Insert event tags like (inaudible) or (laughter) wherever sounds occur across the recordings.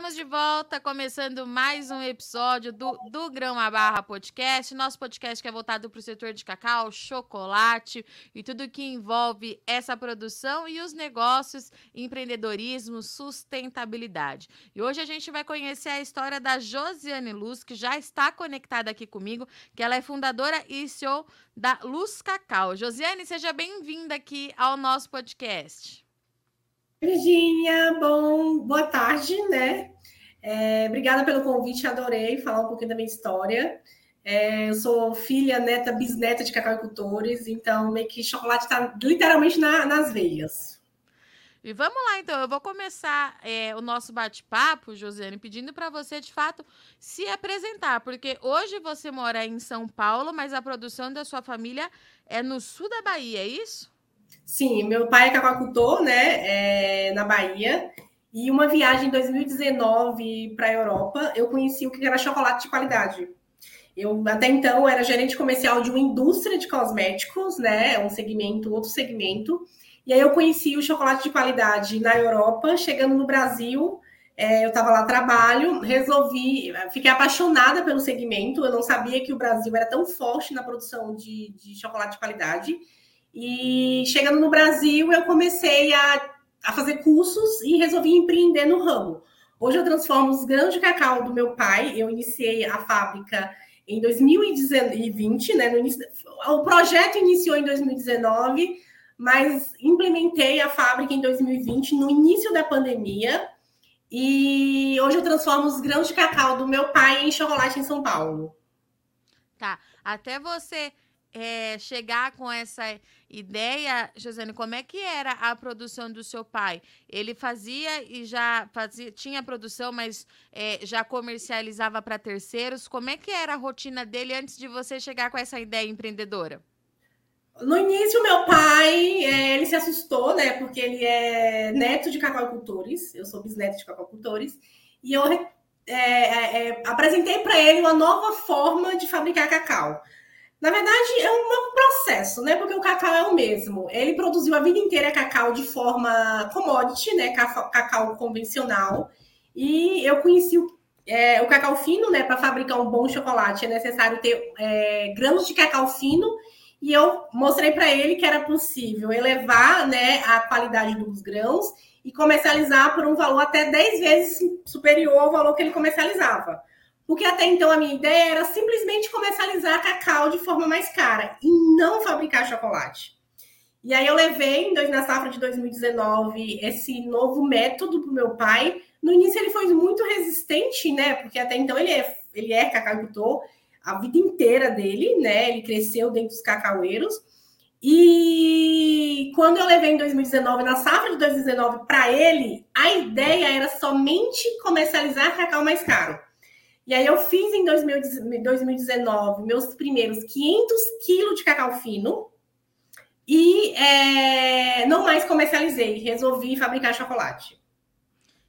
Estamos de volta, começando mais um episódio do, do Grão a Barra Podcast. Nosso podcast que é voltado para o setor de cacau, chocolate e tudo que envolve essa produção e os negócios, empreendedorismo, sustentabilidade. E hoje a gente vai conhecer a história da Josiane Luz, que já está conectada aqui comigo, que ela é fundadora e CEO da Luz Cacau. Josiane, seja bem-vinda aqui ao nosso podcast. Virginia, bom, boa tarde, né? É, obrigada pelo convite, adorei falar um pouquinho da minha história. É, eu sou filha, neta, bisneta de cacauicultores, então meio que chocolate está literalmente na, nas veias. E vamos lá, então. Eu vou começar é, o nosso bate-papo, Josiane, pedindo para você, de fato, se apresentar, porque hoje você mora em São Paulo, mas a produção da sua família é no sul da Bahia, é isso? Sim, meu pai é cacauicultor, né, é, na Bahia. E uma viagem em 2019 para a Europa, eu conheci o que era chocolate de qualidade. Eu até então era gerente comercial de uma indústria de cosméticos, né, um segmento, outro segmento. E aí eu conheci o chocolate de qualidade na Europa, chegando no Brasil, é, eu estava lá trabalho, resolvi, fiquei apaixonada pelo segmento. Eu não sabia que o Brasil era tão forte na produção de, de chocolate de qualidade. E chegando no Brasil, eu comecei a, a fazer cursos e resolvi empreender no ramo. Hoje eu transformo os grãos de cacau do meu pai. Eu iniciei a fábrica em 2020, né? O projeto iniciou em 2019, mas implementei a fábrica em 2020, no início da pandemia. E hoje eu transformo os grãos de cacau do meu pai em chocolate em São Paulo. Tá. Até você é, chegar com essa ideia, Josiane, como é que era a produção do seu pai? Ele fazia e já fazia, tinha produção, mas é, já comercializava para terceiros. Como é que era a rotina dele antes de você chegar com essa ideia empreendedora? No início, meu pai, é, ele se assustou, né? Porque ele é neto de cacauicultores, eu sou bisneto de cacauicultores, e eu é, é, é apresentei para ele uma nova forma de fabricar cacau. Na verdade, é um processo, né? Porque o cacau é o mesmo. Ele produziu a vida inteira cacau de forma commodity, né? Cacau convencional. E eu conheci o, é, o cacau fino, né? Para fabricar um bom chocolate é necessário ter é, de cacau fino. E eu mostrei para ele que era possível elevar né, a qualidade dos grãos e comercializar por um valor até 10 vezes superior ao valor que ele comercializava. Porque até então a minha ideia era simplesmente comercializar cacau de forma mais cara e não fabricar chocolate. E aí eu levei na safra de 2019 esse novo método para o meu pai. No início ele foi muito resistente, né? Porque até então ele é, ele é cacauicultor a vida inteira dele, né? Ele cresceu dentro dos cacaueiros. E quando eu levei em 2019, na safra de 2019, para ele, a ideia era somente comercializar cacau mais caro. E aí eu fiz em 2019 meus primeiros 500 quilos de cacau fino e é, não mais comercializei, resolvi fabricar chocolate.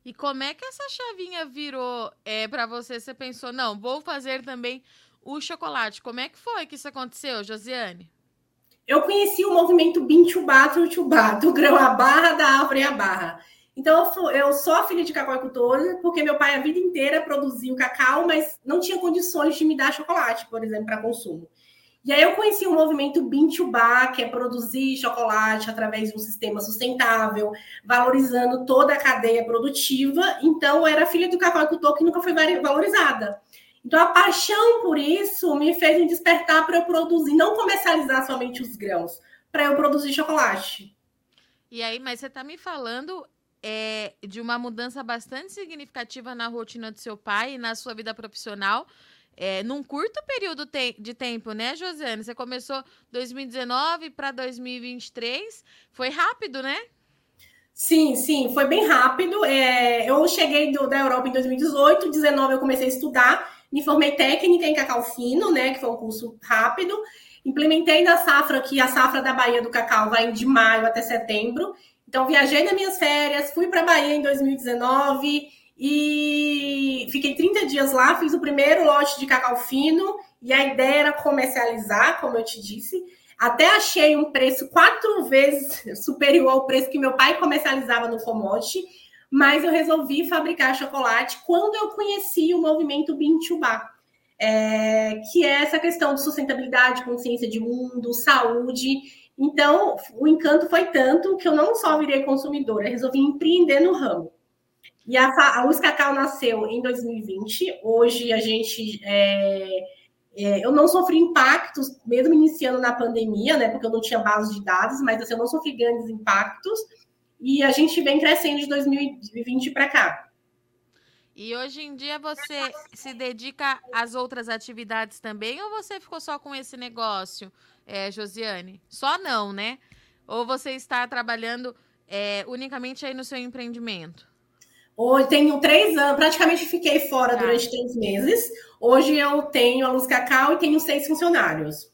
E como é que essa chavinha virou é, para você? Você pensou, não, vou fazer também o chocolate. Como é que foi que isso aconteceu, Josiane? Eu conheci o movimento Bin Chubá, Chubá, do (laughs) grão à barra, da árvore à barra. Então, eu sou, eu sou a filha de cacauicultor, porque meu pai a vida inteira produziu cacau, mas não tinha condições de me dar chocolate, por exemplo, para consumo. E aí eu conheci o movimento Bintubá, que é produzir chocolate através de um sistema sustentável, valorizando toda a cadeia produtiva. Então, eu era filha do cacauicultor que nunca foi valorizada. Então, a paixão por isso me fez me despertar para eu produzir, não comercializar somente os grãos, para eu produzir chocolate. E aí, mas você está me falando é, de uma mudança bastante significativa na rotina do seu pai e na sua vida profissional. É, num curto período te de tempo, né, Josiane? Você começou 2019 para 2023. Foi rápido, né? Sim, sim, foi bem rápido. É, eu cheguei do, da Europa em 2018, 2019 eu comecei a estudar, me formei técnica em cacau fino, né, que foi um curso rápido. Implementei na safra, que a safra da Bahia do cacau vai de maio até setembro. Então, viajei nas minhas férias, fui para Bahia em 2019 e fiquei 30 dias lá, fiz o primeiro lote de cacau fino e a ideia era comercializar, como eu te disse. Até achei um preço quatro vezes (laughs) superior ao preço que meu pai comercializava no commodity, mas eu resolvi fabricar chocolate quando eu conheci o movimento Bintubá, é, que é essa questão de sustentabilidade, consciência de mundo, saúde. Então, o encanto foi tanto que eu não só virei consumidora, resolvi empreender no ramo. E a, a Luz Cacau nasceu em 2020. Hoje a gente. É, é, eu não sofri impactos, mesmo iniciando na pandemia, né? Porque eu não tinha base de dados, mas assim, eu não sofri grandes impactos. E a gente vem crescendo de 2020 para cá. E hoje em dia você se dedica às outras atividades também, ou você ficou só com esse negócio, é, Josiane? Só não, né? Ou você está trabalhando é, unicamente aí no seu empreendimento? Hoje tenho três anos, praticamente fiquei fora tá. durante três meses. Hoje eu tenho a Luz Cacau e tenho seis funcionários.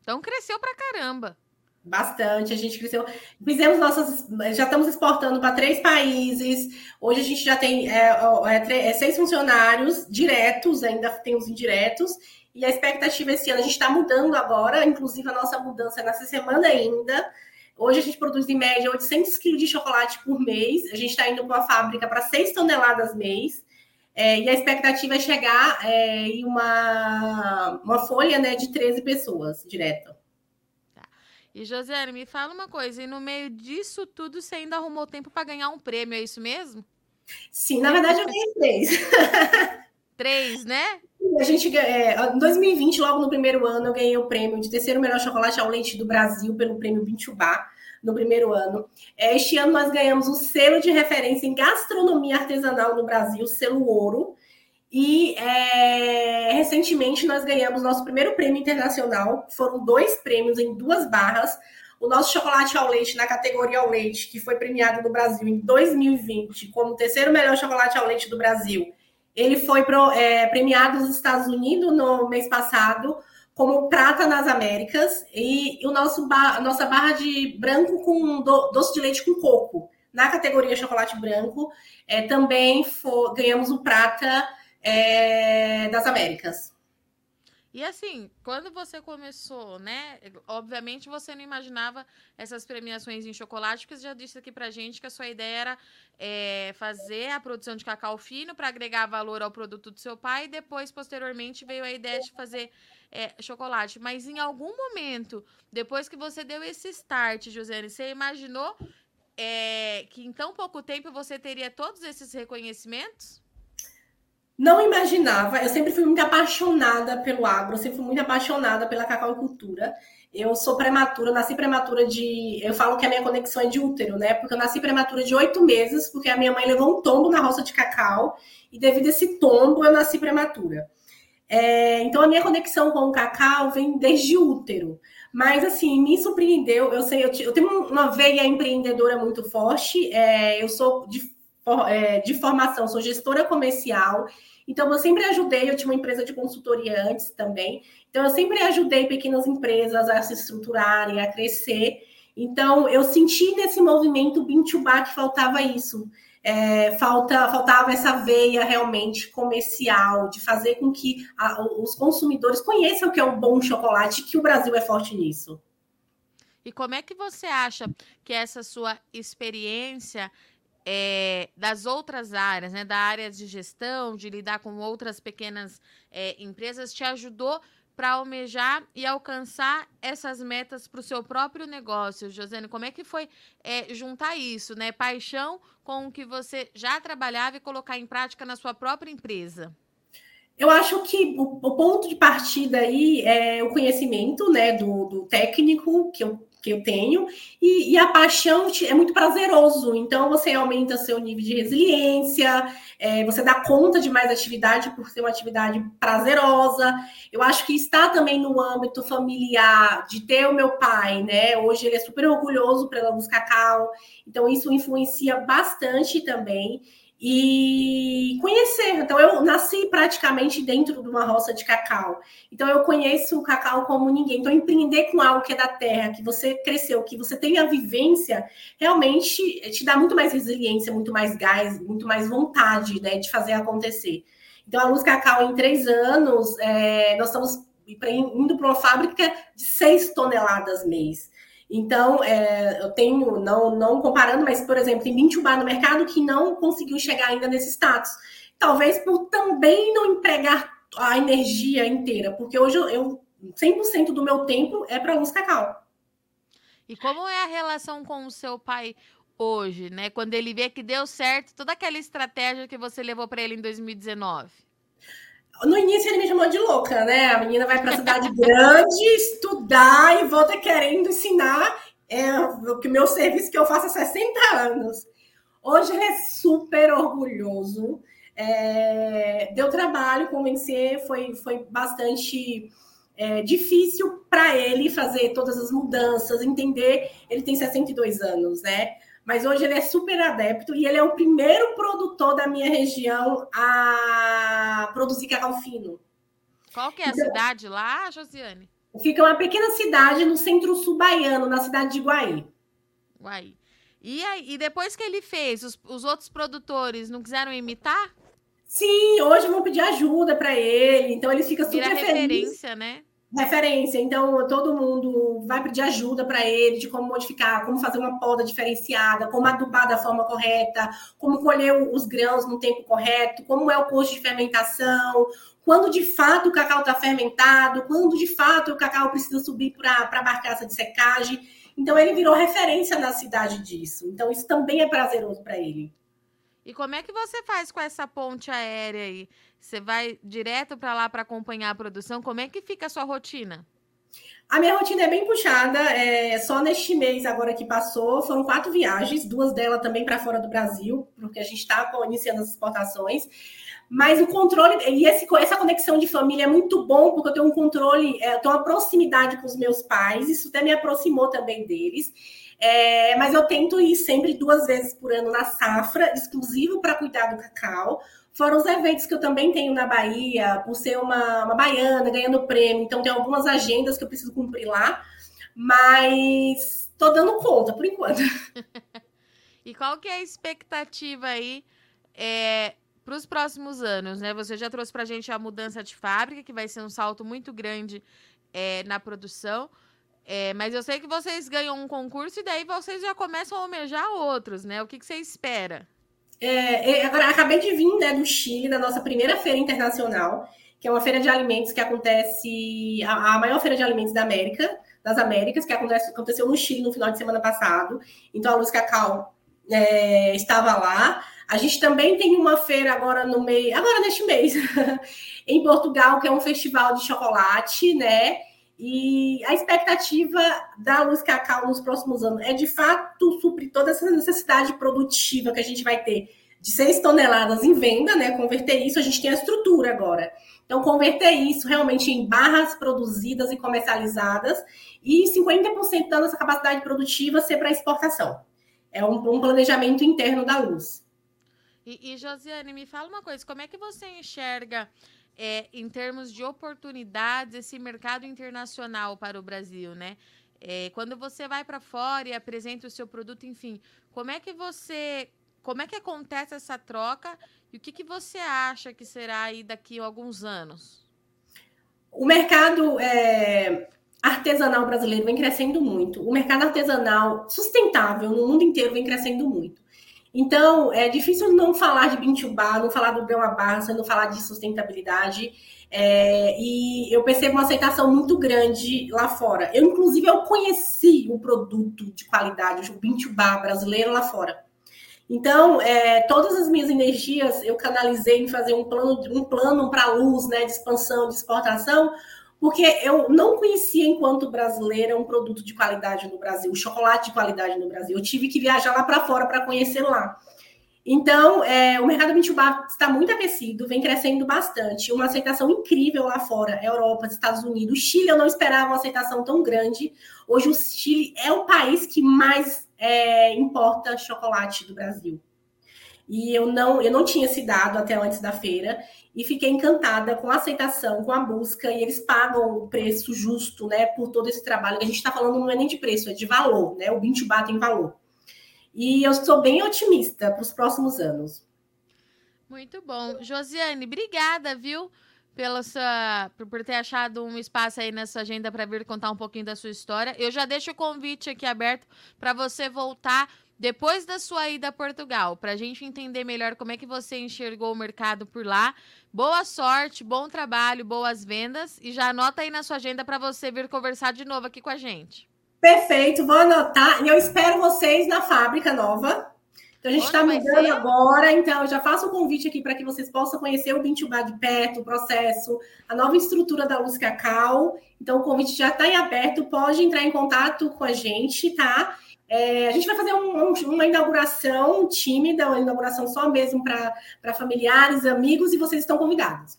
Então cresceu pra caramba. Bastante, a gente cresceu. Fizemos nossas. Já estamos exportando para três países. Hoje a gente já tem é, é, é, seis funcionários diretos, ainda tem os indiretos. E a expectativa esse ano, a gente está mudando agora, inclusive a nossa mudança é nessa semana ainda. Hoje a gente produz em média 800 quilos de chocolate por mês. A gente está indo para uma fábrica para 6 toneladas mês. É, e a expectativa é chegar é, em uma, uma folha né, de 13 pessoas direto. E Josiane, me fala uma coisa, e no meio disso tudo você ainda arrumou tempo para ganhar um prêmio, é isso mesmo? Sim, na verdade eu ganhei três. (laughs) três, né? A gente, é, em 2020, logo no primeiro ano, eu ganhei o prêmio de terceiro melhor chocolate ao leite do Brasil pelo prêmio Bintubá no primeiro ano. É, este ano nós ganhamos o selo de referência em gastronomia artesanal no Brasil, selo ouro. E é, recentemente nós ganhamos nosso primeiro prêmio internacional. Foram dois prêmios em duas barras. O nosso chocolate ao leite na categoria ao leite, que foi premiado no Brasil em 2020 como o terceiro melhor chocolate ao leite do Brasil ele foi pro, é, premiado nos Estados Unidos no mês passado como prata nas Américas e o nosso nossa barra de branco com do, doce de leite com coco na categoria chocolate branco é, também ganhamos o prata é, das Américas. E assim, quando você começou, né? Obviamente você não imaginava essas premiações em chocolate, porque você já disse aqui pra gente que a sua ideia era é, fazer a produção de cacau fino para agregar valor ao produto do seu pai, e depois, posteriormente, veio a ideia de fazer é, chocolate. Mas em algum momento, depois que você deu esse start, Josiane, você imaginou é, que em tão pouco tempo você teria todos esses reconhecimentos? Não imaginava, eu sempre fui muito apaixonada pelo agro, eu sempre fui muito apaixonada pela cacauicultura. Eu sou prematura, nasci prematura de. Eu falo que a minha conexão é de útero, né? Porque eu nasci prematura de oito meses, porque a minha mãe levou um tombo na roça de cacau, e devido a esse tombo eu nasci prematura. É, então a minha conexão com o cacau vem desde útero. Mas assim, me surpreendeu. Eu sei, eu, eu tenho uma veia empreendedora muito forte. É, eu sou de, de formação, sou gestora comercial. Então, eu sempre ajudei, eu tinha uma empresa de consultoria antes também. Então, eu sempre ajudei pequenas empresas a se estruturarem, a crescer. Então, eu senti nesse movimento Bintubá que faltava isso. É, falta, faltava essa veia realmente comercial, de fazer com que a, os consumidores conheçam o que é um bom chocolate, que o Brasil é forte nisso. E como é que você acha que essa sua experiência é, das outras áreas, né, da área de gestão, de lidar com outras pequenas é, empresas, te ajudou para almejar e alcançar essas metas para o seu próprio negócio, Josene? Como é que foi é, juntar isso, né? Paixão com o que você já trabalhava e colocar em prática na sua própria empresa? Eu acho que o, o ponto de partida aí é o conhecimento né, do, do técnico que eu que eu tenho, e, e, a paixão é muito prazeroso, então você aumenta seu nível de resiliência, é, você dá conta de mais atividade por ser uma atividade prazerosa. Eu acho que está também no âmbito familiar, de ter o meu pai, né? Hoje ele é super orgulhoso pela Luz Cacau, então isso influencia bastante também e conhecer. Então, eu nasci praticamente dentro de uma roça de cacau. Então, eu conheço o cacau como ninguém. Então, empreender com algo que é da terra, que você cresceu, que você tem a vivência, realmente te dá muito mais resiliência, muito mais gás, muito mais vontade né, de fazer acontecer. Então, a Luz Cacau, em três anos, é, nós estamos indo para uma fábrica de seis toneladas mês. Então, é, eu tenho, não, não comparando, mas, por exemplo, tem 20 bar no mercado que não conseguiu chegar ainda nesse status. Talvez por também não empregar a energia inteira, porque hoje eu, eu 100% do meu tempo é para luz cacau. E como é a relação com o seu pai hoje, né? Quando ele vê que deu certo toda aquela estratégia que você levou para ele em 2019? No início ele me chamou de louca, né? A menina vai para a cidade grande estudar e volta querendo ensinar é, o que meu serviço que eu faço há 60 anos. Hoje ele é super orgulhoso. É, deu trabalho convencer, foi, foi bastante é, difícil para ele fazer todas as mudanças, entender. Ele tem 62 anos, né? Mas hoje ele é super adepto e ele é o primeiro produtor da minha região a produzir cacau fino. Qual que é a então, cidade lá, Josiane? Fica uma pequena cidade no centro-sul baiano, na cidade de Guaí. Guaí. E, aí, e depois que ele fez, os, os outros produtores não quiseram imitar? Sim, hoje vão pedir ajuda para ele, então ele fica super Vira feliz. referência, né? Referência. Então, todo mundo vai pedir ajuda para ele de como modificar, como fazer uma poda diferenciada, como adubar da forma correta, como colher os grãos no tempo correto, como é o custo de fermentação, quando de fato o cacau está fermentado, quando de fato o cacau precisa subir para a barcaça de secagem. Então, ele virou referência na cidade disso. Então, isso também é prazeroso para ele. E como é que você faz com essa ponte aérea aí? Você vai direto para lá para acompanhar a produção? Como é que fica a sua rotina? A minha rotina é bem puxada. É, só neste mês agora que passou, foram quatro viagens, duas delas também para fora do Brasil, porque a gente está iniciando as exportações. Mas o controle, e esse, essa conexão de família é muito bom, porque eu tenho um controle, é, eu tenho uma proximidade com os meus pais, isso até me aproximou também deles. É, mas eu tento ir sempre duas vezes por ano na safra, exclusivo para cuidar do cacau. Foram os eventos que eu também tenho na Bahia, por ser uma, uma baiana, ganhando prêmio. Então, tem algumas agendas que eu preciso cumprir lá. Mas estou dando conta, por enquanto. (laughs) e qual que é a expectativa aí é, para os próximos anos? Né? Você já trouxe para a gente a mudança de fábrica, que vai ser um salto muito grande é, na produção. É, mas eu sei que vocês ganham um concurso e daí vocês já começam a almejar outros, né? O que, que você espera? É, agora, acabei de vir né, do Chile, da nossa primeira feira internacional, que é uma feira de alimentos que acontece, a, a maior feira de alimentos da América, das Américas, que acontece, aconteceu no Chile no final de semana passado. Então, a Luz Cacau é, estava lá. A gente também tem uma feira agora no meio, agora neste mês, (laughs) em Portugal, que é um festival de chocolate, né? E a expectativa da Luz Cacau nos próximos anos é, de fato, suprir toda essa necessidade produtiva que a gente vai ter de 6 toneladas em venda, né? Converter isso, a gente tem a estrutura agora. Então, converter isso realmente em barras produzidas e comercializadas e 50% da nossa capacidade produtiva ser para exportação. É um, um, planejamento interno da Luz. E, e, Josiane, me fala uma coisa, como é que você enxerga é, em termos de oportunidades, esse mercado internacional para o Brasil, né? É, quando você vai para fora e apresenta o seu produto, enfim, como é que você, como é que acontece essa troca e o que, que você acha que será aí daqui a alguns anos? O mercado é, artesanal brasileiro vem crescendo muito. O mercado artesanal sustentável no mundo inteiro vem crescendo muito. Então, é difícil não falar de Bintubá, não falar do Barça, não falar de sustentabilidade. É, e eu percebo uma aceitação muito grande lá fora. Eu, inclusive, eu conheci o produto de qualidade, o Bintubá brasileiro lá fora. Então, é, todas as minhas energias eu canalizei em fazer um plano, um plano para luz, né, de expansão, de exportação, porque eu não conhecia, enquanto brasileira, um produto de qualidade no Brasil, um chocolate de qualidade no Brasil. Eu tive que viajar lá para fora para conhecer lá. Então, é, o mercado Mitubá está muito aquecido, vem crescendo bastante, uma aceitação incrível lá fora, Europa, Estados Unidos. Chile, eu não esperava uma aceitação tão grande. Hoje, o Chile é o país que mais é, importa chocolate do Brasil. E eu não, eu não tinha esse dado até antes da feira e fiquei encantada com a aceitação, com a busca, e eles pagam o preço justo, né, por todo esse trabalho. A gente está falando não é nem de preço, é de valor, né? O Bintubá tem valor. E eu sou bem otimista para os próximos anos. Muito bom. Josiane, obrigada, viu? pela sua, por ter achado um espaço aí nessa agenda para vir contar um pouquinho da sua história. Eu já deixo o convite aqui aberto para você voltar depois da sua ida a Portugal, para a gente entender melhor como é que você enxergou o mercado por lá. Boa sorte, bom trabalho, boas vendas e já anota aí na sua agenda para você vir conversar de novo aqui com a gente. Perfeito, vou anotar e eu espero vocês na fábrica nova. Então a gente está mudando agora, então eu já faço o um convite aqui para que vocês possam conhecer o Bintubá de perto, o processo, a nova estrutura da Luz Cacau. Então o convite já está em aberto, pode entrar em contato com a gente, tá? É, a gente vai fazer um, um, uma inauguração tímida, uma inauguração só mesmo para familiares, amigos, e vocês estão convidados.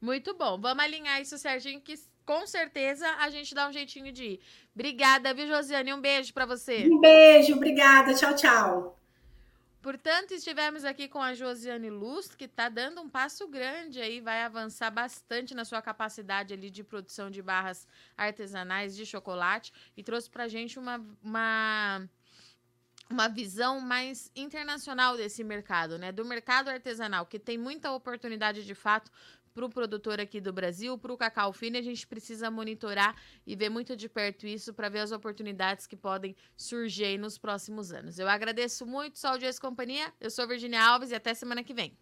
Muito bom. Vamos alinhar isso, Serginho, que com certeza a gente dá um jeitinho de ir. Obrigada, viu, Josiane? Um beijo para você. Um beijo, obrigada. Tchau, tchau. Portanto, estivemos aqui com a Josiane Lust, que está dando um passo grande aí, vai avançar bastante na sua capacidade ali de produção de barras artesanais de chocolate e trouxe para a gente uma, uma, uma visão mais internacional desse mercado, né? Do mercado artesanal, que tem muita oportunidade de fato para o produtor aqui do Brasil, para o cacau fino, a gente precisa monitorar e ver muito de perto isso para ver as oportunidades que podem surgir nos próximos anos. Eu agradeço muito, Saúde e Companhia. Eu sou Virginia Alves e até semana que vem.